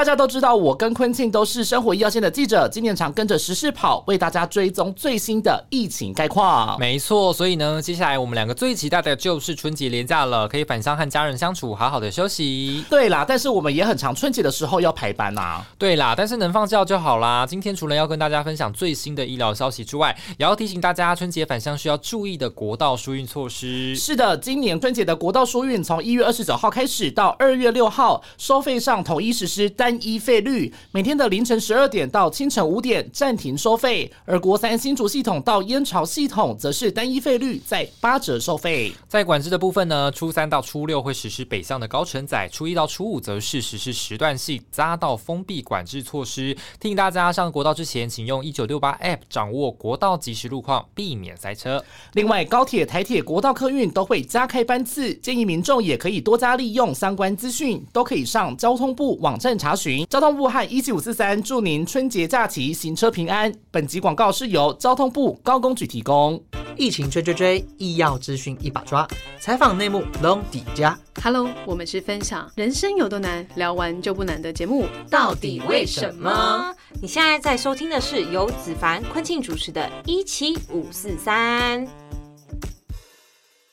大家都知道，我跟坤庆都是生活医药线的记者，今年常跟着时事跑，为大家追踪最新的疫情概况。没错，所以呢，接下来我们两个最期待的就是春节连假了，可以返乡和家人相处，好好的休息。对啦，但是我们也很常春节的时候要排班呐。对啦，但是能放假就好啦。今天除了要跟大家分享最新的医疗消息之外，也要提醒大家春节返乡需要注意的国道疏运措施。是的，今年春节的国道疏运从一月二十九号开始到二月六号，收费上统一实施。单一费率，每天的凌晨十二点到清晨五点暂停收费，而国三新竹系统到燕巢系统则是单一费率在八折收费。在管制的部分呢，初三到初六会实施北向的高承载，初一到初五则是实施时段性匝道封闭管制措施。提醒大家上国道之前，请用一九六八 App 掌握国道即时路况，避免塞车。另外，高铁、台铁、国道客运都会加开班次，建议民众也可以多加利用相关资讯，都可以上交通部网站查。查询交通部和一七五四三，祝您春节假期行车平安。本集广告是由交通部高工局提供。疫情追追追，医药资讯一把抓，采访内幕龙底家。Hello，我们是分享人生有多难，聊完就不难的节目。到底为什么？你现在在收听的是由子凡、昆庆主持的《一七五四三》。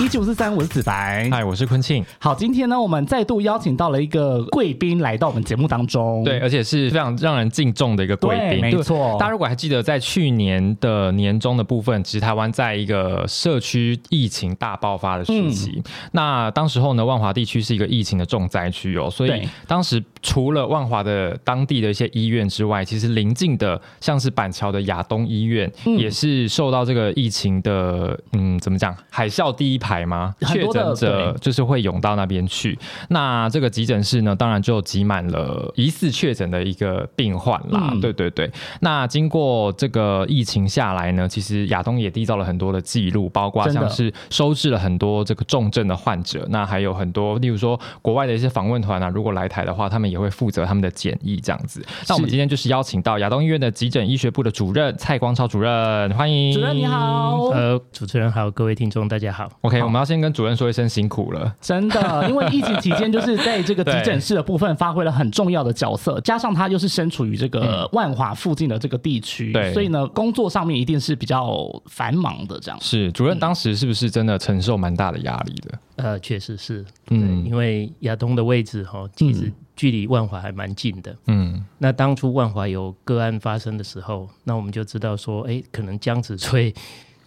一九四三，我是子白。嗨，我是坤庆。好，今天呢，我们再度邀请到了一个贵宾来到我们节目当中。对，而且是非常让人敬重的一个贵宾。没错。大家如果还记得，在去年的年中的部分，其实台湾在一个社区疫情大爆发的时期。那当时候呢，万华地区是一个疫情的重灾区哦，所以当时除了万华的当地的一些医院之外，其实邻近的像是板桥的亚东医院，也是受到这个疫情的嗯，怎么讲，海啸第一排。排吗？确诊者就是会涌到那边去。那这个急诊室呢，当然就挤满了疑似确诊的一个病患啦。对对对。那经过这个疫情下来呢，其实亚东也缔造了很多的记录，包括像是收治了很多这个重症的患者。那还有很多，例如说国外的一些访问团啊，如果来台的话，他们也会负责他们的检疫这样子。那我们今天就是邀请到亚东医院的急诊医学部的主任蔡光超主任，欢迎主任你好。呃，主持人好，各位听众大家好。OK。我们要先跟主任说一声辛苦了，真的，因为疫情期间就是在这个急诊室的部分发挥了很重要的角色，加上他又是身处于这个万华附近的这个地区，对，所以呢，工作上面一定是比较繁忙的这样。是主任当时是不是真的承受蛮大的压力的？呃，确实是，嗯，因为亚东的位置哈，其实距离万华还蛮近的，嗯，那当初万华有个案发生的时候，那我们就知道说，哎，可能江子翠。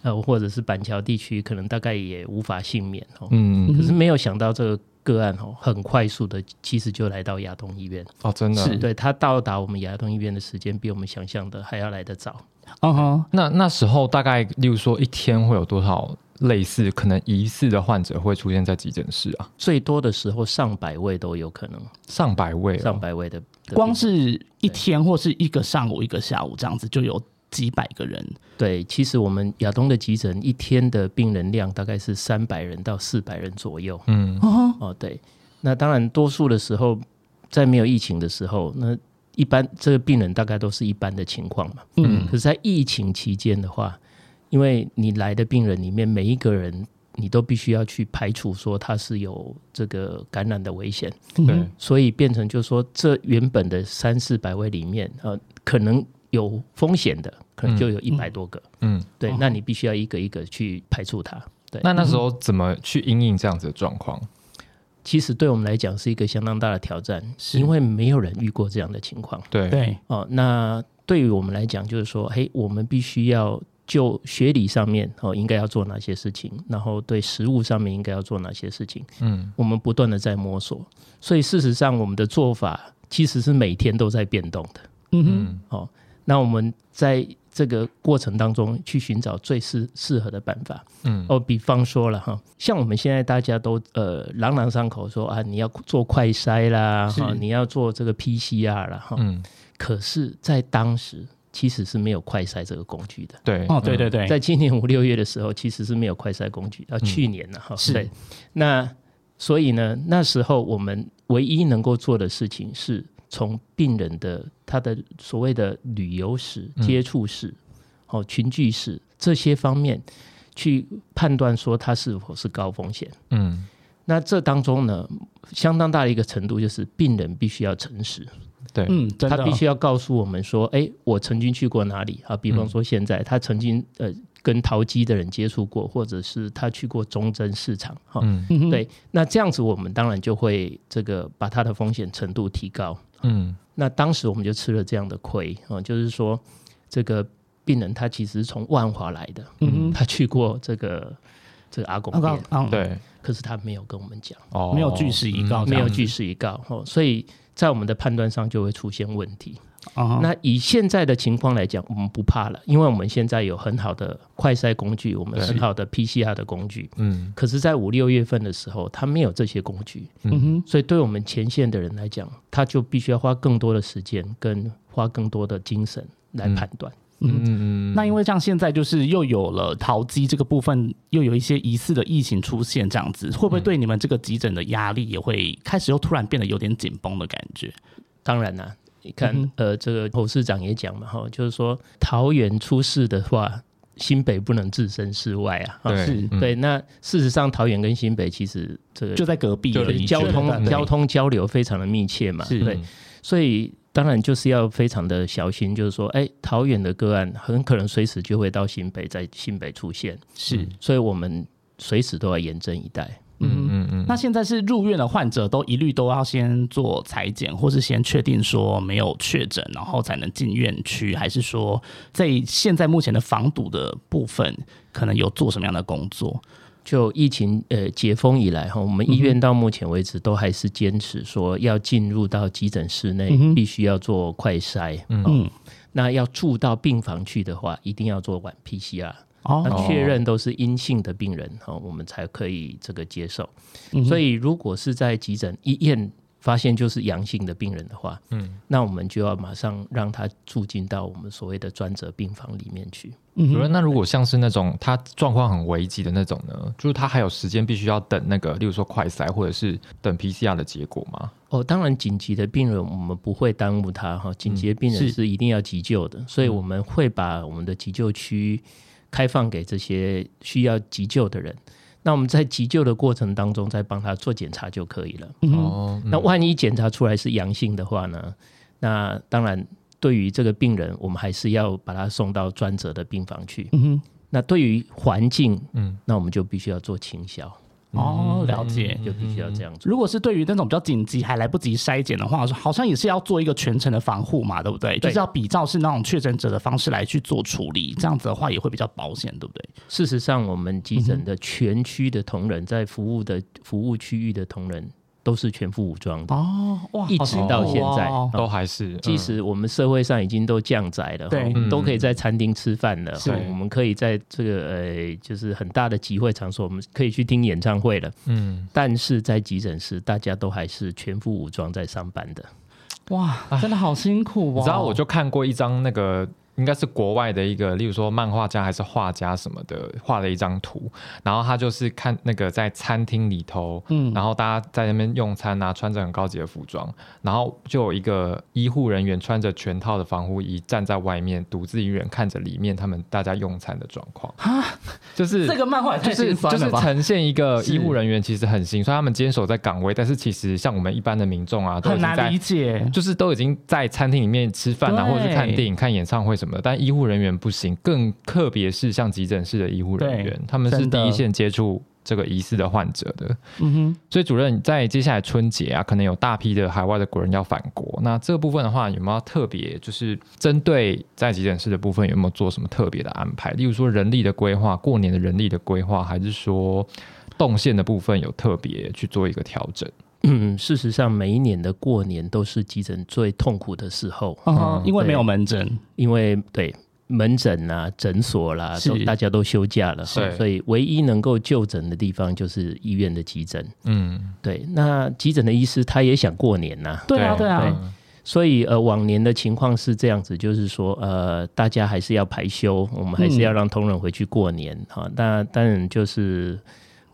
呃，或者是板桥地区，可能大概也无法幸免哦。嗯，可是没有想到这个个案哦，很快速的，其实就来到亚东医院哦，真的是对他到达我们亚东医院的时间，比我们想象的还要来得早。嗯哼，那那时候大概，例如说一天会有多少类似可能疑似的患者会出现在急诊室啊？最多的时候上百位都有可能，上百位，上百位的，光是一天或是一个上午、一个下午这样子就有。几百个人，对，其实我们亚东的急诊一天的病人量大概是三百人到四百人左右。嗯，哦，对，那当然多数的时候，在没有疫情的时候，那一般这个病人大概都是一般的情况嘛。嗯，可是，在疫情期间的话，因为你来的病人里面每一个人，你都必须要去排除说他是有这个感染的危险。对，所以变成就是说，这原本的三四百位里面，呃，可能。有风险的，可能就有一百多个。嗯，对，那你必须要一个一个去排除它。对，那那时候怎么去应应这样子的状况？其实对我们来讲是一个相当大的挑战，因为没有人遇过这样的情况。对对哦，那对于我们来讲，就是说，嘿，我们必须要就学理上面哦，应该要做哪些事情，然后对实物上面应该要做哪些事情。嗯，我们不断的在摸索，所以事实上我们的做法其实是每天都在变动的。嗯哼，哦。那我们在这个过程当中去寻找最适适合的办法，嗯，哦，比方说了哈，像我们现在大家都呃朗朗上口说啊，你要做快筛啦，哈，你要做这个 PCR 啦，哈，嗯，可是，在当时其实是没有快筛这个工具的。对，哦，对对对，在今年五六月的时候，其实是没有快筛工具。啊，去年了，哈，是。那所以呢，那时候我们唯一能够做的事情，是从病人的他的所谓的旅游史、接触史、哦群聚史这些方面，去判断说他是否是高风险。嗯，那这当中呢，相当大的一个程度就是病人必须要诚实。对，嗯，他必须要告诉我们说，哎，我曾经去过哪里啊？比方说现在他曾经呃跟淘机的人接触过，或者是他去过中贞市场哈。嗯对，那这样子我们当然就会这个把他的风险程度提高。嗯那当时我们就吃了这样的亏啊，就是说这个病人他其实是从万华来的，嗯他去过这个这个阿公啊店，啊，对，可是他没有跟我们讲。哦，没有据实以告没有据实以告，哦，所以在我们的判断上就会出现问题。啊，那以现在的情况来讲，我们不怕了，因为我们现在有很好的快筛工具，我们很好的 PCR 的工具。嗯可是，在五六月份的时候，他没有这些工具，嗯哼，所以对我们前线的人来讲，他就必须要花更多的时间跟花更多的精神来判断。嗯嗯，那因为像现在就是又有了淘机这个部分，又有一些疑似的疫情出现，这样子会不会对你们这个急诊的压力也会开始又突然变得有点紧绷的感觉？当然啦、你看，嗯呃，这个侯市长也讲嘛，哈，就是说桃园出事的话，新北不能置身事外啊。哈。对是。嗯。对，那事实上，桃园跟新北其实这个就在隔壁交通对交通交流非常的密切嘛，是。对，所以当然就是要非常的小心，就是说，哎，桃园的个案很可能随时就会到新北，在新北出现，是所以我们随时都要严阵以待。嗯。嗯嗯那现在是入院的患者都一律都要先做裁剪，或是先确定说没有确诊，然后才能进院区，还是说在现在目前的防堵的部分，可能有做什么样的工作？就疫情呃解封以来哈，我们医院到目前为止都还是坚持说，要进入到急诊室内嗯必须要做快筛，嗯，那要住到病房去的话，一定要做晚 PCR。哦，那确认都是阴性的病人哈，我们才可以这个接受。嗯所以如果是在急诊一验发现就是阳性的病人的话，嗯那我们就要马上让他住进到我们所谓的专责病房里面去。嗯主任，那如果像是那种他状况很危急的那种呢，就是他还有时间必须要等那个，例如说快筛或者是等 PCR 的结果吗？哦，当然紧急的病人我们不会耽误他哈，紧急的病人是是一定要急救的，所以我们会把我们的急救区开放给这些需要急救的人。那我们在急救的过程当中，再帮他做检查就可以了。哦，那万一检查出来是阳性的话呢？那当然，对于这个病人，我们还是要把他送到专责的病房去。嗯哼，那对于环境，嗯那我们就必须要做清消，哦，了解。就必须要这样做。如果是对于那种比较紧急还来不及筛检的话，好像也是要做一个全程的防护嘛，对不对？对就是要比照是那种确诊者的方式来去做处理，这样子的话也会比较保险，对不对？事实上，我们急诊的全区的同仁，在服务的服务区域的同仁，都是全副武装的，哦，哇一直到现在。哦都还是即使我们社会上已经都降载了，对都可以在餐厅吃饭了，是哈我们可以在这个呃，就是很大的集会场所，我们可以去听演唱会了。嗯，但是在急诊室，大家都还是全副武装在上班的。哇，真的好辛苦哦！你知道我就看过一张那个。应该是国外的一个，例如说漫画家还是画家什么的，画了一张图，然后他就是看那个在餐厅里头，嗯然后大家在那边用餐啊，穿着很高级的服装，然后就有一个医护人员穿着全套的防护衣站在外面，独自一人看着里面他们大家用餐的状况啊，就是这个漫画也太就是就是心酸了吧？呈现一个医护人员其实很辛酸，他们坚守在岗位，但是其实像我们一般的民众啊，都难理解。就是都已经在餐厅里面吃饭啊，或者是看电影、看演唱会什么的，但医护人员不行，更特别是像急诊室的医护人员，他们是第一线接触这个疑似的患者的。嗯哼，所以主任在接下来春节啊，可能有大批的海外的国人要返国，那这部分的话，有没有特别就是针对在急诊室的部分，有没有做什么特别的安排？例如说人力的规划，过年的人力的规划，还是说动线的部分有特别去做一个调整？嗯，事实上，每一年的过年都是急诊最痛苦的时候，嗯，因为对没有门诊，因为对门诊啊、诊所啦，是。都大家都休假了，是所以唯一能够就诊的地方就是医院的急诊。嗯，对，那急诊的医师他也想过年呐、对啊，对。对啊，对所以呃，往年的情况是这样子，就是说呃，大家还是要排休，我们还是要让同仁回去过年哈。那当然就是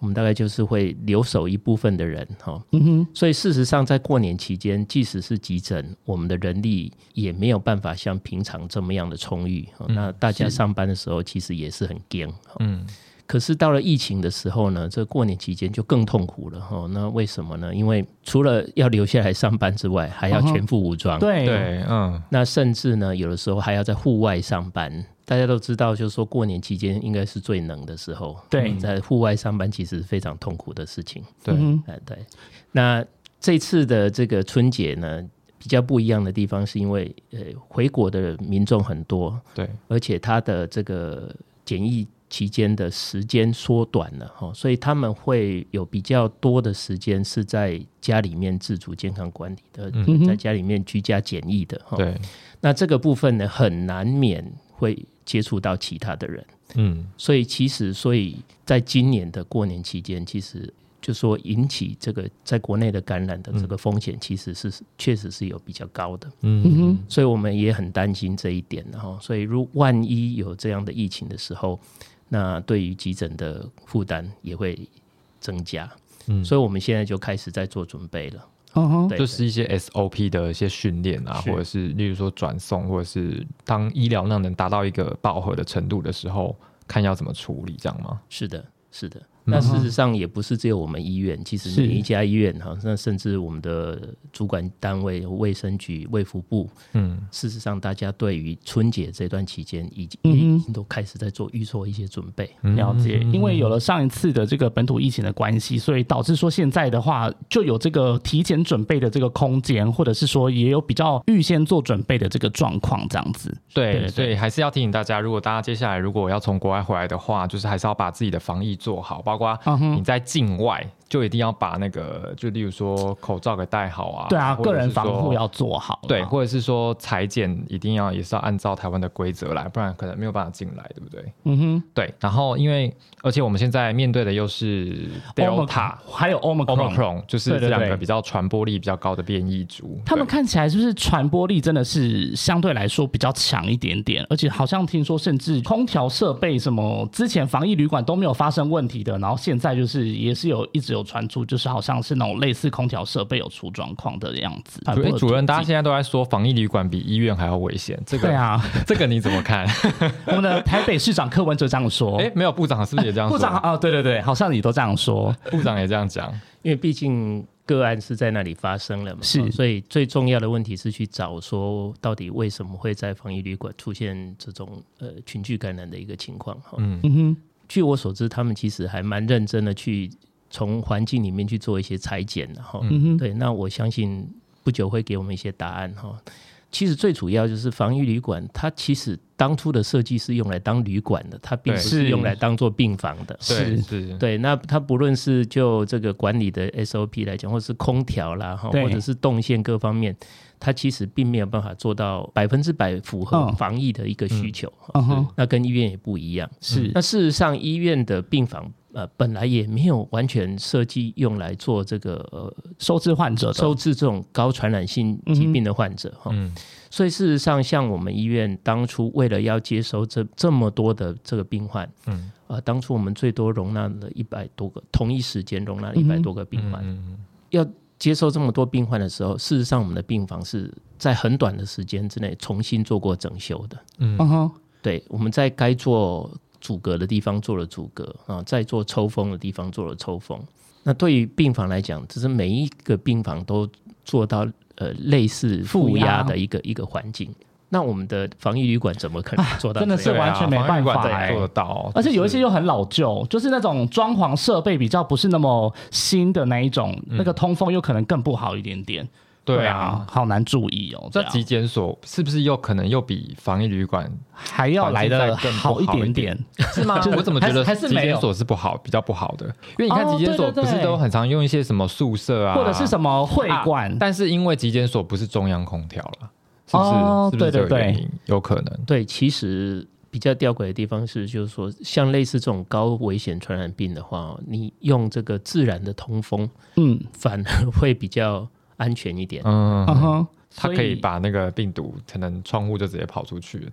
我们大概就是会留守一部分的人哈。嗯哼。所以事实上，在过年期间，即使是急诊，我们的人力也没有办法像平常这么样的充裕。那大家上班的时候，其实也是很惊。嗯。可是到了疫情的时候呢，这过年期间就更痛苦了哈。那为什么呢？因为除了要留下来上班之外，还要全副武装。对对，嗯。那甚至呢，有的时候还要在户外上班。大家都知道，就是说过年期间应该是最冷的时候。对，在户外上班其实是非常痛苦的事情。对，哎对。那这次的这个春节呢，比较不一样的地方是因为呃，回国的民众很多。对，而且他的这个检疫。期间的时间缩短了哈，所以他们会有比较多的时间是在家里面自主健康管理的，在家里面居家检疫的哈。对，那这个部分呢，很难免会接触到其他的人。嗯，所以其实，所以在今年的过年期间，其实。就说引起这个在国内的感染的这个风险，其实是确实是有比较高的，嗯，所以我们也很担心这一点，哈。所以如万一有这样的疫情的时候，那对于急诊的负担也会增加，嗯，所以我们现在就开始在做准备了，嗯哼，就是一些 SOP 的一些训练啊，或者是例如说转送，或者是当医疗量能达到一个饱和的程度的时候，看要怎么处理，这样吗？是的，是的。那事实上也不是只有我们医院，其实每一家医院哈，那甚至我们的主管单位卫生局、卫福部，嗯，事实上大家对于春节这段期间已经已经都开始在做预做一些准备。了解，因为有了上一次的这个本土疫情的关系，所以导致说现在的话就有这个提前准备的这个空间，或者是说也有比较预先做准备的这个状况，这样子。对，所以还是要提醒大家，如果大家接下来如果要从国外回来的话，就是还是要把自己的防疫做好，包。瓜，你在境外。就一定要把那个，就例如说口罩给戴好啊，对啊，个人防护要做好，对，或者是说裁剪一定要也是要按照台湾的规则来，不然可能没有办法进来，对不对？嗯哼，对。然后因为而且我们现在面对的又是 Delta，还有 Omicron，就是这两个比较传播力比较高的变异株，他们看起来是不是传播力真的是相对来说比较强一点点？而且好像听说甚至空调设备什么之前防疫旅馆都没有发生问题的，然后现在就是也是有一直有。有传出就是好像是那种类似空调设备有出状况的样子。主主任，大家现在都在说防疫旅馆比医院还要危险，这个对啊，这个你怎么看？我们的台北市长柯文哲这样说。哎，没有部长是不是也这样？部长啊，对对对，好像你都这样说，部长也这样讲。因为毕竟个案是在那里发生了嘛，是，所以最重要的问题是去找说到底为什么会在防疫旅馆出现这种呃群聚感染的一个情况哈。嗯哼，据我所知，他们其实还蛮认真的去。从环境里面去做一些裁剪的哈，对，那我相信不久会给我们一些答案哈。其实最主要就是防疫旅馆，它其实当初的设计是用来当旅馆的，它并不是用来当做病房的。是是，对。那它不论是就这个管理的 SOP 来讲，或是空调啦，哈，或者是动线各方面，它其实并没有办法做到百分之百符合防疫的一个需求。那跟医院也不一样。是。那事实上，医院的病房。呃，本来也没有完全设计用来做这个呃收治患者、收治这种高传染性疾病的患者哈。嗯。所以事实上，像我们医院当初为了要接收这这么多的这个病患，嗯，呃，当初我们最多容纳了一百多个，同一时间容纳一百多个病患。嗯。要接收这么多病患的时候，事实上我们的病房是在很短的时间之内重新做过整修的。嗯哼。对，我们在该做。阻隔的地方做了阻隔啊，在做抽风的地方做了抽风。那对于病房来讲，只是每一个病房都做到呃类似负压的一个一个环境。那我们的防疫旅馆怎么可能做到？真的是完全没办法做得到。而且有一些又很老旧，就是那种装潢设备比较不是那么新的那一种，那个通风又可能更不好一点点。对啊，好难注意哦。这急检所是不是又可能又比防疫旅馆还要来的好一点点？是吗？我怎么觉得急检所是不好，比较不好的？因为你看急检所不是都很常用一些什么宿舍啊，或者是什么会馆？但是因为急检所不是中央空调了，是不是？是不是这个原因？有可能。对，其实比较吊诡的地方是，就是说像类似这种高危险传染病的话，你用这个自然的通风，嗯，反而会比较。安全一点，嗯哼，它可以把那个病毒可能窗户就直接跑出去。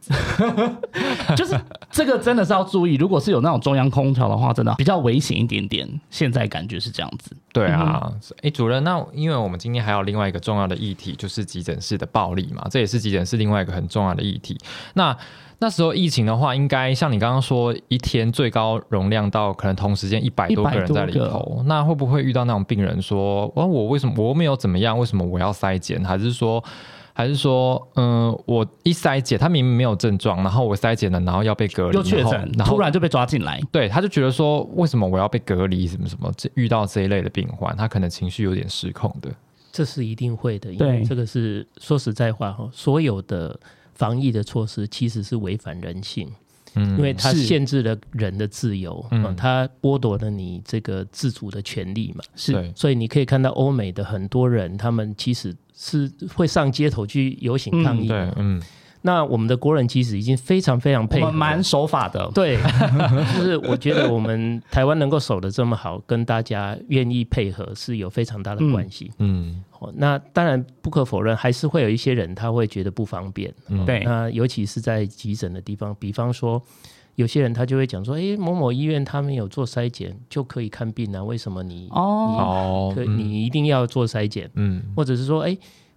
就是这个真的是要注意，如果是有那种中央空调的话，真的比较危险一点点。现在感觉是这样子。对啊，哎，主任，那因为我们今天还有另外一个重要的议题，就是急诊室的暴力嘛，这也是急诊室另外一个很重要的议题。那那时候疫情的话，应该像你刚刚说，一天最高容量到可能同时间一百多个人在里头，那会不会遇到那种病人说，哦，我为什么我没有怎么样，为什么我要筛检？还是说，还是说，嗯，我一筛检，他明明没有症状，然后我筛检了，然后要被隔离，又确诊，然后突然就被抓进来，对，他就觉得说，为什么我要被隔离？什么什么？这遇到这一类的病患，他可能情绪有点失控的，这是一定会的，因为这个是说实在话哈，所有的。防疫的措施其实是违反人性，嗯，因为它限制了人的自由，嗯，它剥夺了你这个自主的权利嘛，是，所以你可以看到欧美的很多人，他们其实是会上街头去游行抗议，对，嗯。那我们的国人其实已经非常非常配合，蛮守法的。对，就是我觉得我们台湾能够守的这么好，跟大家愿意配合是有非常大的关系。嗯，那当然不可否认，还是会有一些人他会觉得不方便。对，那尤其是在急诊的地方，比方说有些人他就会讲说：“哎，某某医院他们有做筛检就可以看病啊，为什么你哦，可你一定要做筛检？”嗯，或者是说：“哎。”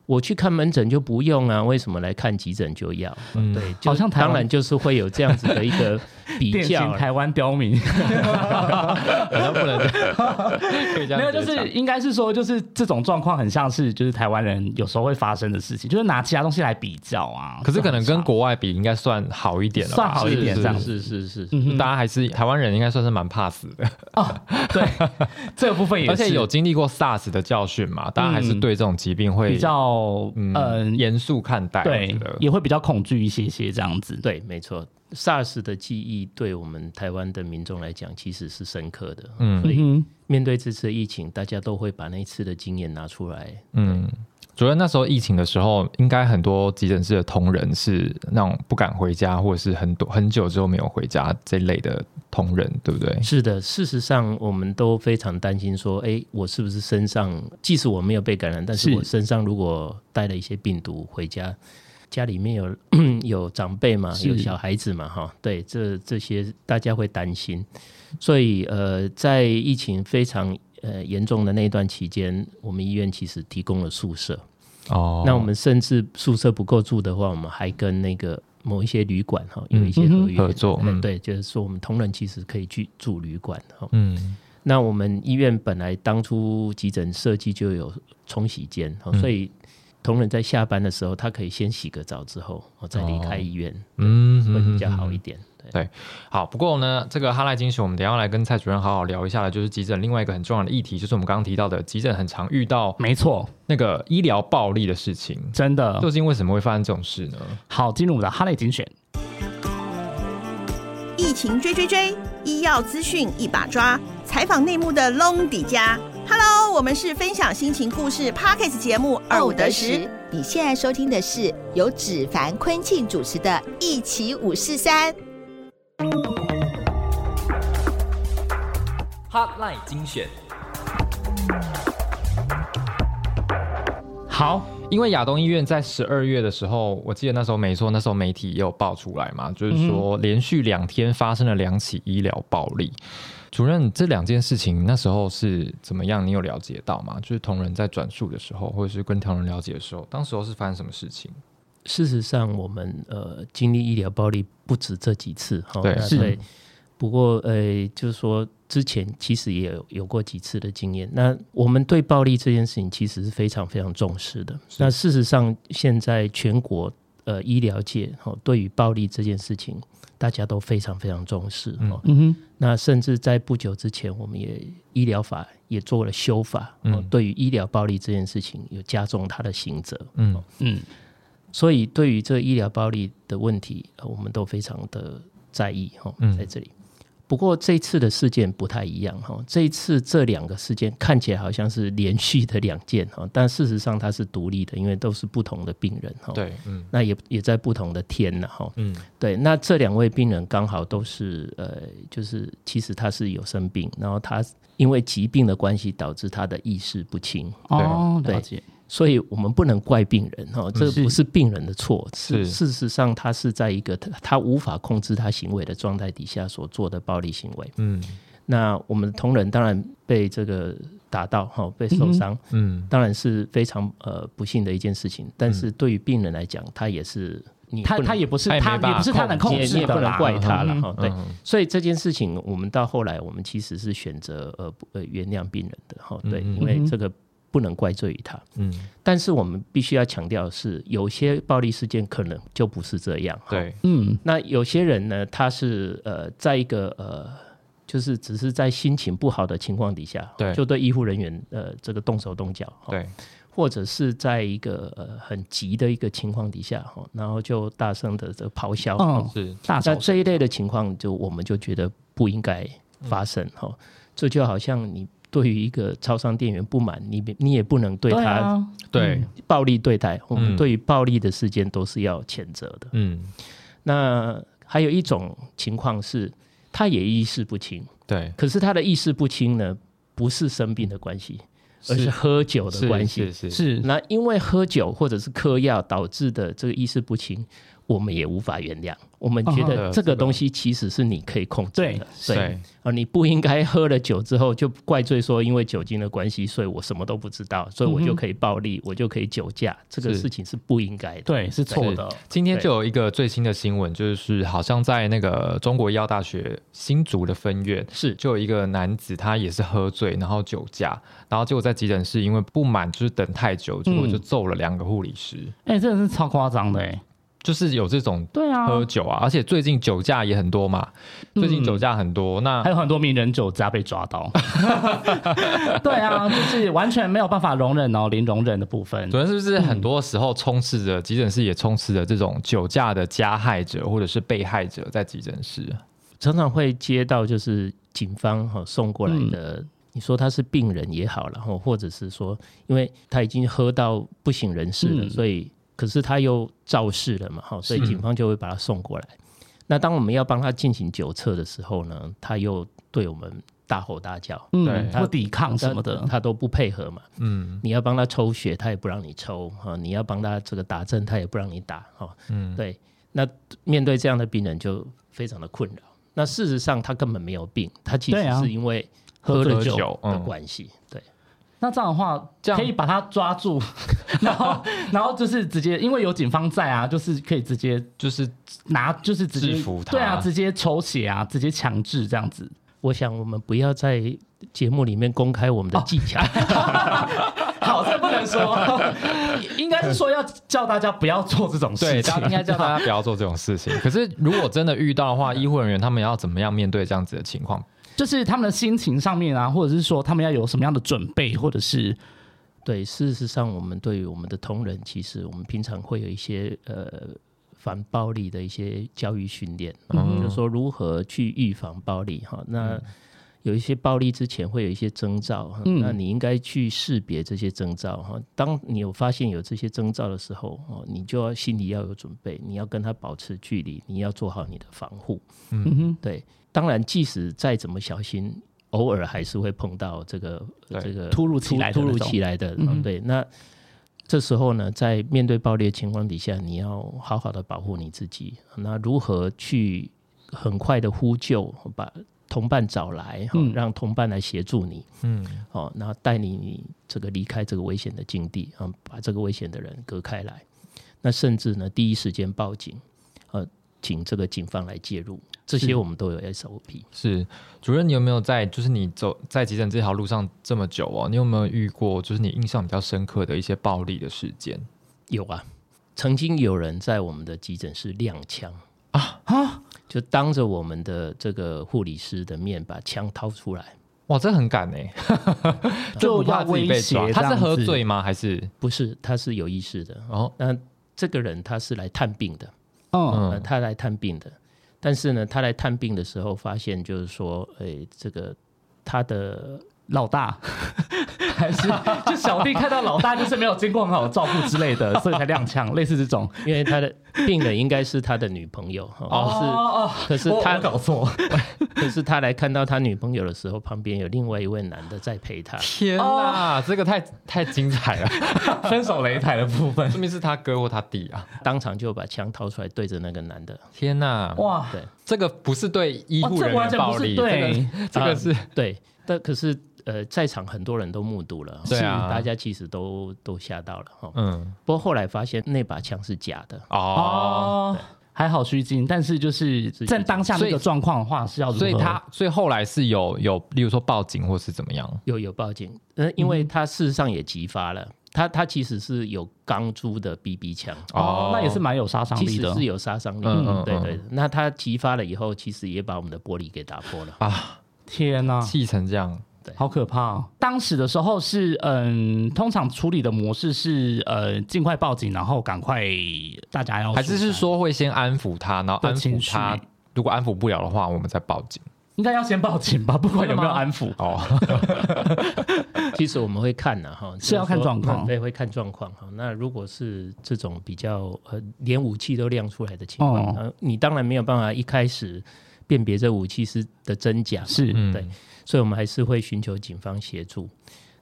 我去看门诊就不用啊，为什么来看急诊就要？嗯对，好像当然就是会有这样子的一个比较。台湾刁民，可能不能 没有，就是应该是说，就是这种状况很像是就是台湾人有时候会发生的事情，就是拿其他东西来比较啊。可是可能跟国外比，应该算好一点了，算好一点这样。是是是，大家还是台湾人应该算是蛮怕死的哦。对，这个部分也是，而且有经历过 SARS 的教训嘛，大家还是对这种疾病会比较。哦，嗯，严肃看待，对，也会比较恐惧一些些这样子。对，没错，SARS 的记忆对我们台湾的民众来讲其实是深刻的。嗯，所以面对这次疫情，大家都会把那一次的经验拿出来。嗯。主任那时候疫情的时候，应该很多急诊室的同仁是那种不敢回家，或者是很多很久之后没有回家这类的同仁，对不对？是的，事实上我们都非常担心，说，哎，我是不是身上，即使我没有被感染，但是我身上如果带了一些病毒回家，家里面有 有长辈嘛，有小孩子嘛，哈，对，这这些大家会担心，所以呃，在疫情非常呃严重的那一段期间，我们医院其实提供了宿舍。哦，那我们甚至宿舍不够住的话，我们还跟那个某一些旅馆哈有一些合约。合作，嗯，对，就是说我们同仁其实可以去住旅馆哈。嗯，那我们医院本来当初急诊设计就有冲洗间，所以同仁在下班的时候，他可以先洗个澡之后，我再离开医院，嗯，会比较好一点。对，好。不过呢，这个哈赖惊喜，我们等下来跟蔡主任好好聊一下的，就是急诊另外一个很重要的议题，就是我们刚刚提到的急诊很常遇到，没错，那个医疗暴力的事情，真的，究竟为什么会发生这种事呢？好，进入我们的哈赖精选，疫情追追追，医药资讯一把抓，采访内幕的隆迪家。Hello，我们是分享心情故事 Pockets 节目二五得十，你现在收听的是由芷凡坤庆主持的《一起五四三》。Hotline 精选。好，因为亚东医院在十二月的时候，我记得那时候没错，那时候媒体也有爆出来嘛，就是说连续两天发生了两起医疗暴力。主任，这两件事情那时候是怎么样？你有了解到吗？就是同仁在转述的时候，或者是跟同仁了解的时候，当时候是发生什么事情？事实上，我们呃经历医疗暴力不止这几次，哈，对，是。不过，呃，就是说之前其实也有有过几次的经验。那我们对暴力这件事情其实是非常非常重视的。那事实上，现在全国呃医疗界哈对于暴力这件事情，大家都非常非常重视。嗯哼。那甚至在不久之前，我们也医疗法也做了修法，嗯，对于医疗暴力这件事情有加重它的刑责。嗯嗯。所以，对于这医疗暴力的问题，我们都非常的在意哈，在这里。不过这次的事件不太一样哈，这一次这两个事件看起来好像是连续的两件哈，但事实上它是独立的，因为都是不同的病人哈。对，嗯，那也也在不同的天呢哈。嗯，对，那这两位病人刚好都是呃，就是其实他是有生病，然后他因为疾病的关系导致他的意识不清。哦，了解。所以我们不能怪病人哈，这不是病人的错，是事实上他是在一个他他无法控制他行为的状态底下所做的暴力行为。嗯，那我们同仁当然被这个打到哈，被受伤，嗯，当然是非常呃不幸的一件事情。但是对于病人来讲，他也是你他他也不是他也不是他能控制的，不能怪他了哈。对，所以这件事情我们到后来我们其实是选择呃呃原谅病人的哈。对，因为这个。不能怪罪于他，嗯，但是我们必须要强调的是，有些暴力事件可能就不是这样，对，嗯，那有些人呢，他是呃，在一个呃，就是只是在心情不好的情况底下，对，就对医护人员呃这个动手动脚，对，或者是在一个呃很急的一个情况底下，哈，然后就大声的这个咆哮，哦，是，那这一类的情况，就我们就觉得不应该发生，哈，这就好像你。对于一个超商店员不满，你你也不能对他对暴力对待。我们对于暴力的事件都是要谴责的。嗯，那还有一种情况是，他也意识不清。对，可是他的意识不清呢，不是生病的关系，而是喝酒的关系。是是。那因为喝酒或者是嗑药导致的这个意识不清。我们也无法原谅。我们觉得这个东西其实是你可以控制的，对啊，你不应该喝了酒之后就怪罪说因为酒精的关系，所以我什么都不知道，所以我就可以暴力，我就可以酒驾。这个事情是不应该的，对，是错的。今天就有一个最新的新闻，就是好像在那个中国医药大学新竹的分院，是就有一个男子，他也是喝醉，然后酒驾，然后结果在急诊室因为不满就是等太久，结果就揍了两个护理师。哎，真的是超夸张的哎。就是有这种对啊喝酒啊，而且最近酒驾也很多嘛。最近酒驾很多，那还有很多名人酒驾被抓到。对啊，就是完全没有办法容忍哦，零容忍的部分。主要是不是很多时候充斥着急诊室，也充斥着这种酒驾的加害者或者是被害者在急诊室，常常会接到就是警方哈送过来的，你说他是病人也好，然后或者是说，因为他已经喝到不省人事了，所以。可是他又肇事了嘛，哈，所以警方就会把他送过来。那当我们要帮他进行酒测的时候呢，他又对我们大吼大叫，嗯，他抵抗什么的，他都不配合嘛。嗯，你要帮他抽血，他也不让你抽，哈，你要帮他这个打针，他也不让你打，哈，嗯，对。那面对这样的病人就非常的困扰。那事实上他根本没有病，他其实是因为喝了酒的关系，对。那这样的话，这样可以把他抓住，然后，然后就是直接，因为有警方在啊，就是可以直接就是拿，就是直接服他对啊，直接抽血啊，直接强制这样子。我想我们不要在节目里面公开我们的技巧。好，这不能说，应该是说要叫大家不要做这种事情，应该叫大家不要做这种事情。可是如果真的遇到的话，医护人员他们要怎么样面对这样子的情况？就是他们的心情上面啊，或者是说他们要有什么样的准备，或者是对，事实上，我们对于我们的同仁，其实我们平常会有一些呃反暴力的一些教育训练，就是说如何去预防暴力哈。那有一些暴力之前会有一些征兆，那你应该去识别这些征兆哈。当你有发现有这些征兆的时候哦，你就要心里要有准备，你要跟他保持距离，你要做好你的防护。嗯哼，对。当然，即使再怎么小心，偶尔还是会碰到这个这个突如其来、突如其来的。嗯对，那这时候呢，在面对暴力的情况底下，你要好好的保护你自己。那如何去很快的呼救，把同伴找来，让同伴来协助你？嗯，哦，然后带你这个离开这个危险的境地，啊，把这个危险的人隔开来。那甚至呢，第一时间报警，呃，请这个警方来介入。这些我们都有 SOP。是主任，你有没有在就是你走在急诊这条路上这么久哦？你有没有遇过就是你印象比较深刻的一些暴力的事件？有啊，曾经有人在我们的急诊室亮枪啊啊！就当着我们的这个护理师的面把枪掏出来。哇，这很敢哎！就怕自己被抓他是喝醉吗？还是不是？他是有意识的。哦，那这个人他是来探病的。嗯，他来探病的。但是呢，他来探病的时候，发现就是说，哎，这个他的老大。还是就小弟看到老大就是没有经过很好的照顾之类的，所以才踉跄，类似这种。因为他的病人应该是他的女朋友，哦是，可是他搞错，可是他来看到他女朋友的时候，旁边有另外一位男的在陪他。天哪，这个太太精彩了，分手擂台的部分，说明是他哥或他弟啊，当场就把枪掏出来对着那个男的。天哪，哇，对，这个不是对医护人员暴力，这个是对，但可是呃，在场很多人都目睹了，对啊。是大家其实都都吓到了哈。嗯。不过后来发现那把枪是假的，哦，哦，还好虚惊，但是就是在当下那个状况的话是要如何，所以他所以后来是有有，例如说报警或是怎么样，有有报警，呃，因为他事实上也激发了，他他其实是有钢珠的 BB 枪。哦，那也是蛮有杀伤力的。其实是。有杀伤力的，嗯嗯嗯。对。对。那他激发了以后，其实也把我们的玻璃给打破了。啊，天哪，气成这样，好可怕、哦！当时的时候是，嗯，通常处理的模式是，呃，尽快报警，然后赶快大家要还是是说会先安抚他，然后安抚他，如果安抚不了的话，我们再报警。应该要先报警吧，不管有没有安抚。哦，其实我们会看的哈，是要看状况。对，会看状况哈。那如果是这种比较呃连武器都亮出来的情况，你当然没有办法一开始辨别这武器是的真假嘛，是。嗯。对，所以我们还是会寻求警方协助。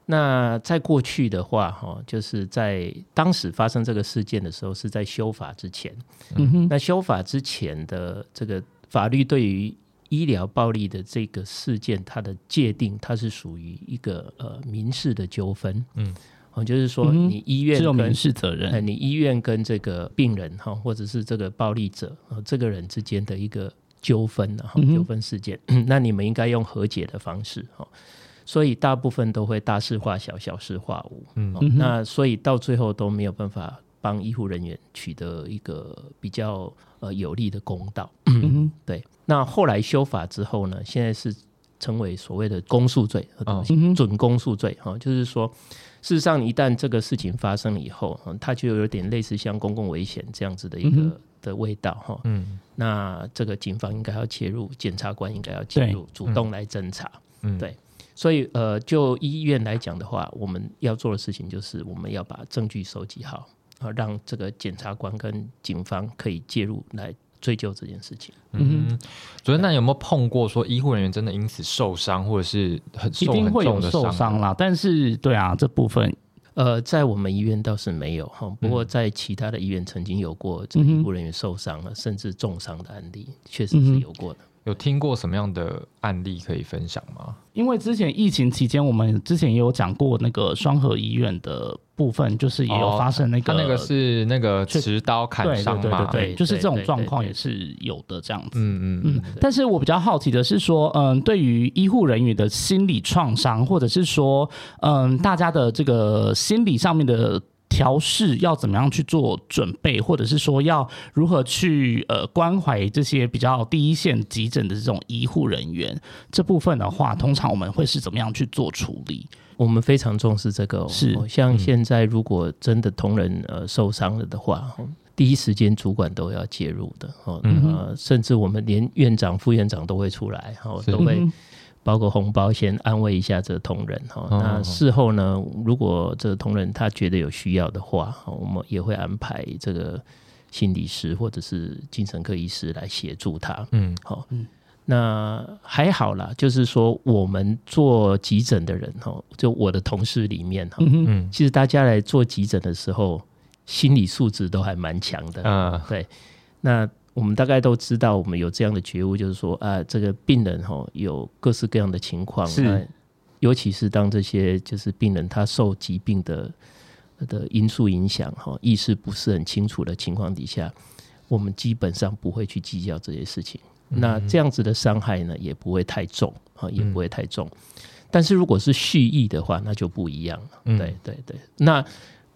那在过去的话，哈，就是在当时发生这个事件的时候，是在修法之前。嗯哼，那修法之前的这个法律对于医疗暴力的这个事件，它的界定，它是属于一个呃民事的纠纷。嗯，哦，就是说你医院跟只有民事责呃，任。你医院跟这个病人哈，或者是这个暴力者啊，这个人之间的一个纠纷啊，哈纠纷事件，那你们应该用和解的方式哈。所以大部分都会大事化小，小事化无。嗯那所以到最后都没有办法帮医护人员取得一个比较呃有利的公道。嗯，对，那后来修法之后呢，现在是成为所谓的公诉罪，哦嗯哼，准公诉罪哈，就是说，事实上一旦这个事情发生了以后，嗯它就有点类似像公共危险这样子的一个、的味道哈。嗯那这个警方应该要介入，检察官应该要介入，主动来侦查。嗯，对所以呃，就医院来讲的话，我们要做的事情就是我们要把证据收集好，啊，让这个检察官跟警方可以介入来追究这件事情。嗯，主任，那有没有碰过说医护人员真的因此受伤，或者是很一受很定会有重的受伤啦。但是，对啊，这部分呃，在我们医院倒是没有哈，不过在其他的医院曾经有过这个医护人员受伤了，甚至重伤的案例，确实是有过的。有听过什么样的案例可以分享吗？因为之前疫情期间，我们之前也有讲过那个双河医院的部分，就是也有发生那个、他那个是那个持刀砍对对对伤嘛？对对，对就是这种对对对状况也是有的这样子。嗯嗯嗯，但是我比较好奇的是说，嗯，对于医护人员的心理创伤，或者是说，嗯，大家的这个心理上面的调试要怎么样去做准备，或者是说要如何去呃关怀这些比较第一线急诊的这种医护人员这部分的话，通常我们会是怎么样去做处理？我们非常重视这个、哦，像现在如果真的同仁呃受伤了的话，哦第一时间主管都要介入的哦，呃，甚至我们连院长、副院长都会出来，哦，是都会嗯包括红包先安慰一下这个同仁哈。哦那事后呢，如果这个同仁他觉得有需要的话，哦我们也会安排这个心理师或者是精神科医师来协助他。嗯好，那还好啦，就是说我们做急诊的人哈，就我的同事里面哈，嗯，嗯其实大家来做急诊的时候，心理素质都还蛮强的。啊对，那我们大概都知道，我们有这样的觉悟，就是说啊，这个病人哈有各式各样的情况，是那尤其是当这些就是病人他受疾病的的因素影响哈，意识不是很清楚的情况底下，我们基本上不会去计较这些事情。那这样子的伤害呢，也不会太重啊，也不会太重。但是如果是蓄意的话，那就不一样了。嗯对对对，那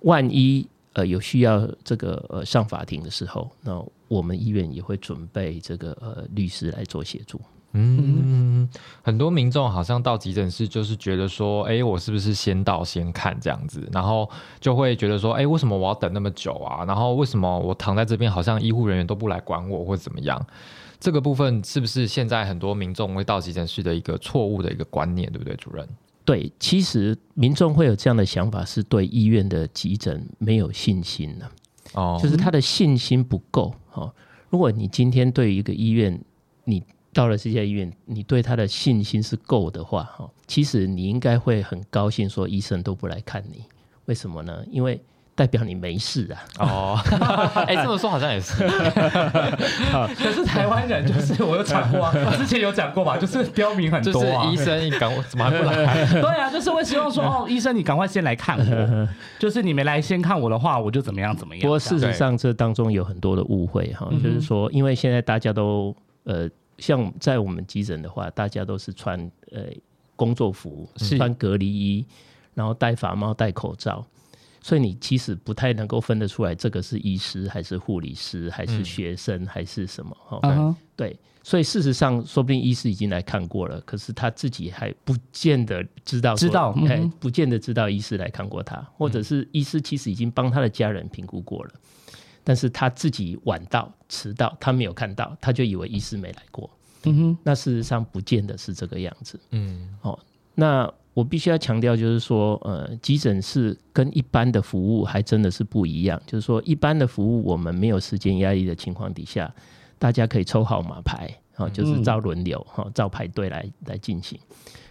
万一呃有需要这个呃上法庭的时候，那我们医院也会准备这个呃律师来做协助。嗯，很多民众好像到急诊室就是觉得说，哎，我是不是先到先看这样子，然后就会觉得说，哎，为什么我要等那么久啊？然后为什么我躺在这边好像医护人员都不来管我或怎么样？这个部分是不是现在很多民众会到急诊室的一个错误的一个观念，对不对，主任？对，其实民众会有这样的想法，是对医院的急诊没有信心了。哦，就是他的信心不够。哦，如果你今天对一个医院，你到了这家医院，你对他的信心是够的话，哈，其实你应该会很高兴，说医生都不来看你，为什么呢？因为代表你没事啊！哦，哎，这么说好像也是。可是台湾人就是我有讲过，之前有讲过嘛，就是刁民很多啊。医生，你赶怎么还不来？对啊，就是会希望说，哦，医生你赶快先来看我。就是你没来先看我的话，我就怎么样怎么样。不过事实上，这当中有很多的误会哈，就是说，因为现在大家都呃，像在我们急诊的话，大家都是穿呃工作服，穿隔离衣，然后戴法帽、戴口罩。所以你其实不太能够分得出来，这个是医师还是护理师，还是学生，还是什么？哈，对。所以事实上，说不定医师已经来看过了，可是他自己还不见得知道，知道，哎，不见得知道医师来看过他，或者是医师其实已经帮他的家人评估过了，但是他自己晚到、迟到，他没有看到，他就以为医师没来过。嗯哼，那事实上不见得是这个样子。嗯，哦，那。我必须要强调，就是说，呃，急诊室跟一般的服务还真的是不一样。就是说，一般的服务我们没有时间压力的情况底下，大家可以抽号码牌，哈，就是照轮流，哈，照排队来来进行。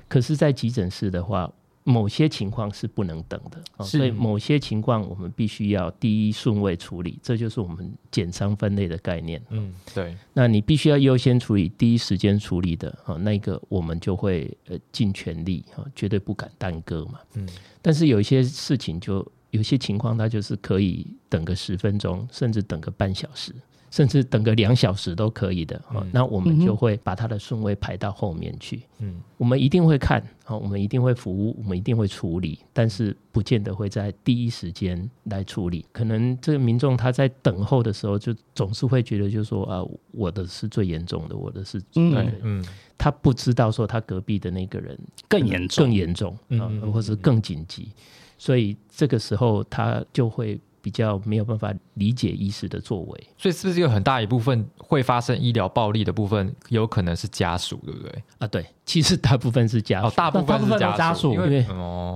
可是，在急诊室的话，某些情况是不能等的，所以某些情况我们必须要第一顺位处理，这就是我们减伤分类的概念。嗯，对。那你必须要优先处理第一时间处理的啊，那个我们就会呃尽全力啊，绝对不敢耽搁嘛。嗯。但是有一些事情，就有些情况，它就是可以等个十分钟，甚至等个半小时。甚至等个两小时都可以的，那我们就会把它的顺位排到后面去。嗯，我们一定会看，好，我们一定会服务，我们一定会处理，但是不见得会在第一时间来处理。可能这个民众他在等候的时候，就总是会觉得，就说啊，我的是最严重的，我的是，嗯。嗯，他不知道说他隔壁的那个人更严重，更严重，嗯，或者更紧急，所以这个时候他就会。比较没有办法理解医师的作为，所以是不是有很大一部分会发生医疗暴力的部分，有可能是家属，对不对？啊，对，其实大部分是家属，大部分是家属，因为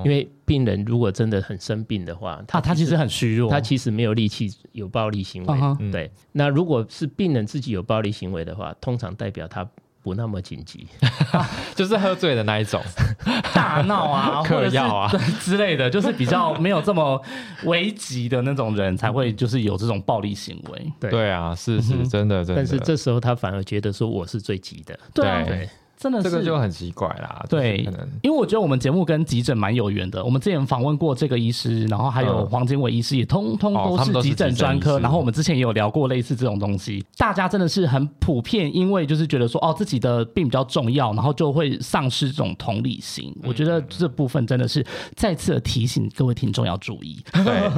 因为病人如果真的很生病的话，他他其实很虚弱，他其实没有力气有暴力行为。对，那如果是病人自己有暴力行为的话，通常代表他。不那么紧急，就是喝醉的那一种，大闹啊，嗑药啊。之类的，就是比较没有这么危急的那种人才会就是有这种暴力行为。对。对啊，是是真的，真的。但是这时候他反而觉得说我是最急的，对。真的是这个就很奇怪啦，对，因为我觉得我们节目跟急诊蛮有缘的。我们之前访问过这个医师，然后还有黄金伟医师，也通通都是急诊专科。然后我们之前也有聊过类似这种东西，大家真的是很普遍，因为就是觉得说哦自己的病比较重要，然后就会丧失这种同理心。我觉得这部分真的是再次的提醒各位听众要注意。对，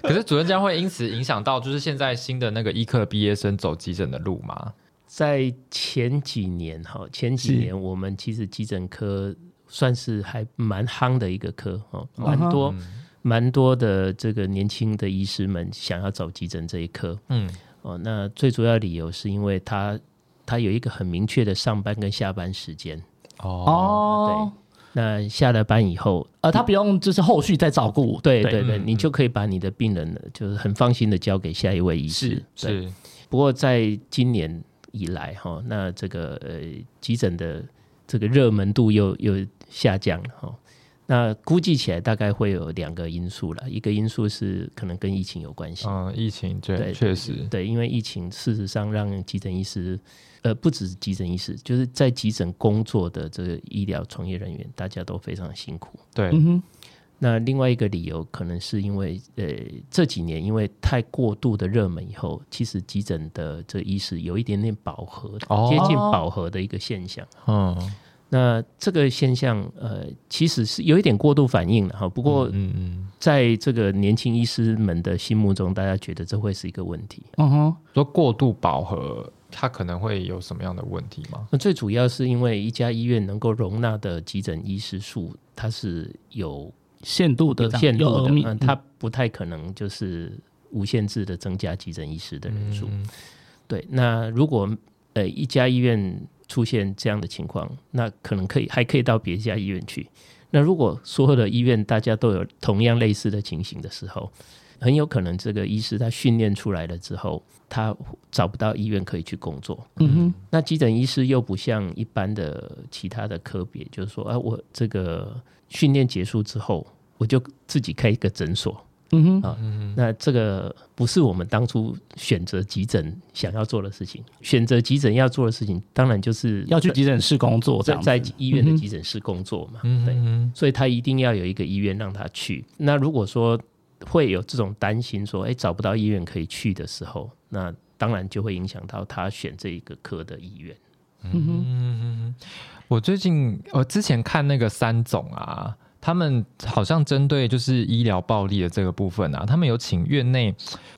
可是主任将会因此影响到就是现在新的那个医科毕业生走急诊的路吗？在前几年哈，前几年我们其实急诊科算是还蛮夯的一个科哦，蛮多蛮多的这个年轻的医师们想要走急诊这一科，嗯。哦，那最主要理由是因为他他有一个很明确的上班跟下班时间。哦，对，那下了班以后，呃，他不用就是后续再照顾，对对。对，你就可以把你的病人呢，就是很放心的交给下一位医师，是，不过在今年。以来哈，那这个呃急诊的这个热门度又又下降了哈。那估计起来大概会有两个因素了，一个因素是可能跟疫情有关系。嗯，疫情对，确实对，因为疫情事实上让急诊医师，呃，不止急诊医师，就是在急诊工作的这个医疗从业人员，大家都非常辛苦。对。那另外一个理由，可能是因为呃这几年因为太过度的热门以后，其实急诊的这医师有一点点饱和，接近饱和的一个现象。嗯，那这个现象呃其实是有一点过度反应了哈。不过嗯嗯，在这个年轻医师们的心目中，大家觉得这会是一个问题。嗯哼，说过度饱和，它可能会有什么样的问题吗？那最主要是因为一家医院能够容纳的急诊医师数，它是有。限度的限度的，嗯，它不太可能就是无限制的增加急诊医师的人数。对，那如果呃一家医院出现这样的情况，那可能可以还可以到别家医院去。那如果所有的医院大家都有同样类似的情形的时候，很有可能这个医师他训练出来了之后，他找不到医院可以去工作。嗯哼，那急诊医师又不像一般的其他的科别，就是说，啊，我这个训练结束之后，我就自己开一个诊所。嗯哼啊，那这个不是我们当初选择急诊想要做的事情。选择急诊要做的事情，当然就是要去急诊室工作，在在医院的急诊室工作嘛。对，所以他一定要有一个医院让他去。那如果说会有这种担心，说哎找不到医院可以去的时候，那当然就会影响到他选这一个科的医院。嗯，我最近我之前看那个三总啊。他们好像针对就是医疗暴力的这个部分啊，他们有请院内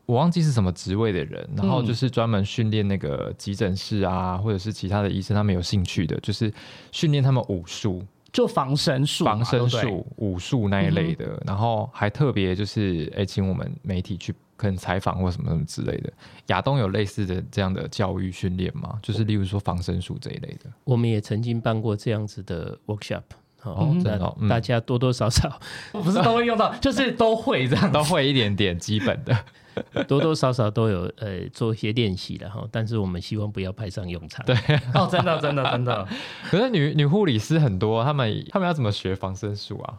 我忘记是什么职位的人，然后就是专门训练那个急诊室啊，或者是其他的医生，他们有兴趣的，就是训练他们武术，就防身术、防身术、武术那一类的，然后还特别就是哎，请我们媒体去可能采访或什么什么之类的。亚东有类似的这样的教育训练吗？就是例如说防身术这一类的，我们也曾经办过这样子的 workshop。哦，那大家多多少少 不是都会用到，就是都会这样，都会一点点基本的，多多少少都有呃做一些练习的哈。但是我们希望不要派上用场。对，哦，真的真的真的。可是女女护理师很多，他们他们要怎么学防身术啊？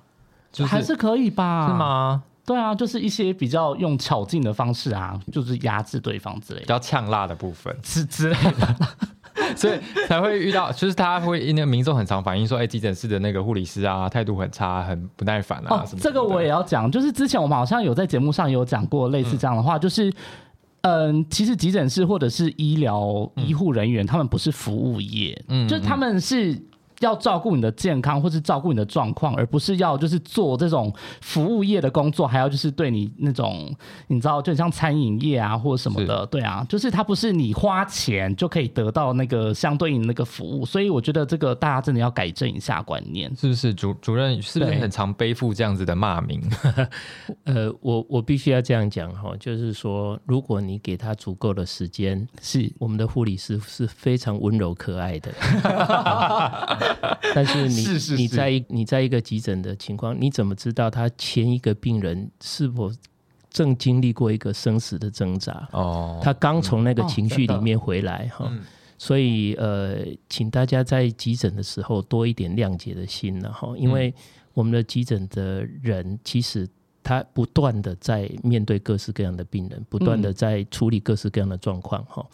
还是可以吧？是吗？对啊，就是一些比较用巧劲的方式啊，就是压制对方之类，比较呛辣的部分之之类的。所以才会遇到，就是他会那个民众很常反映说，哎，急诊室的那个护理师啊，态度很差，很不耐烦啊。哦，这个我也要讲，就是之前我们好像有在节目上有讲过类似这样的话，就是，嗯，其实急诊室或者是医疗医护人员，他们不是服务业，嗯，就是他们是。要照顾你的健康，或是照顾你的状况，而不是要就是做这种服务业的工作，还要就是对你那种你知道，就像餐饮业啊或者什么的，对啊，就是它不是你花钱就可以得到那个相对应那个服务，所以我觉得这个大家真的要改正一下观念，是不是？主主任是不是很常背负这样子的骂名？呃，我我必须要这样讲哈，就是说，如果你给他足够的时间，是我们的护理师是非常温柔可爱的。但是你你在你在一个急诊的情况，你怎么知道他前一个病人是否正经历过一个生死的挣扎？哦，他刚从那个情绪里面回来哈，所以呃，请大家在急诊的时候多一点谅解的心了哈，因为我们的急诊的人其实他不断的在面对各式各样的病人，不断的在处理各式各样的状况哈。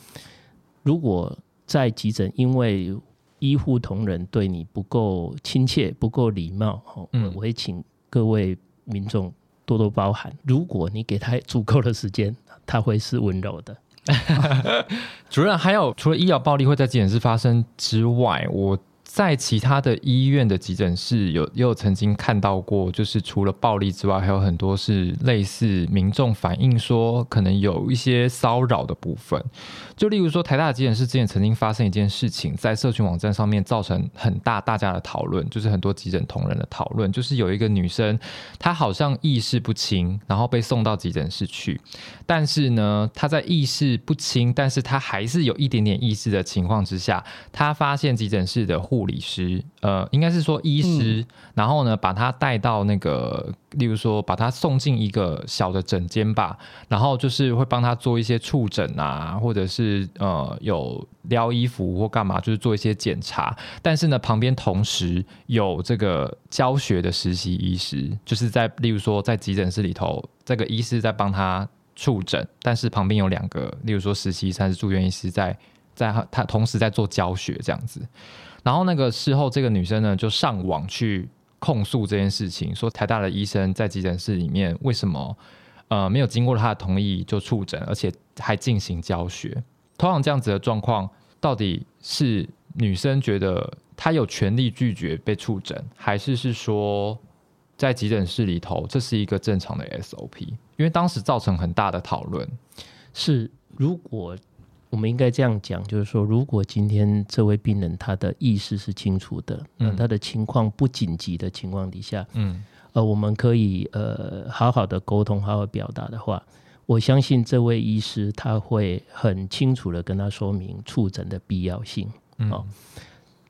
如果在急诊，因为医护同仁对你不够亲切、不够礼貌，哈，我会请各位民众多多包涵。如果你给他足够的时间，他会是温柔的。主任，还有除了医疗暴力会在急诊室发生之外，我。在其他的医院的急诊室，有也有曾经看到过，就是除了暴力之外，还有很多是类似民众反映说，可能有一些骚扰的部分。就例如说，台大急诊室之前曾经发生一件事情，在社群网站上面造成很大大家的讨论，就是很多急诊同仁的讨论，就是有一个女生，她好像意识不清，然后被送到急诊室去，但是呢，她在意识不清，但是她还是有一点点意识的情况之下，她发现急诊室的护护理师，呃，应该是说医师，然后呢，把他带到那个，例如说，把他送进一个小的诊间吧，然后就是会帮他做一些触诊啊，或者是呃，有撩衣服或干嘛，就是做一些检查。但是呢，旁边同时有这个教学的实习医师，就是在例如说，在急诊室里头，这个医师在帮他触诊，但是旁边有两个，例如说实习医生是住院医师，在在他同时在做教学这样子。然后那个事后，这个女生呢就上网去控诉这件事情，说台大的医生在急诊室里面为什么呃没有经过她的同意就触诊，而且还进行教学。通常这样子的状况，到底是女生觉得她有权利拒绝被触诊，还是是说在急诊室里头这是一个正常的 SOP？因为当时造成很大的讨论，是如果。我们应该这样讲，就是说，如果今天这位病人他的意识是清楚的，那他的情况不紧急的情况底下，嗯，呃，我们可以呃好好的沟通，好好表达的话，我相信这位医师他会很清楚的跟他说明触诊的必要性，哦，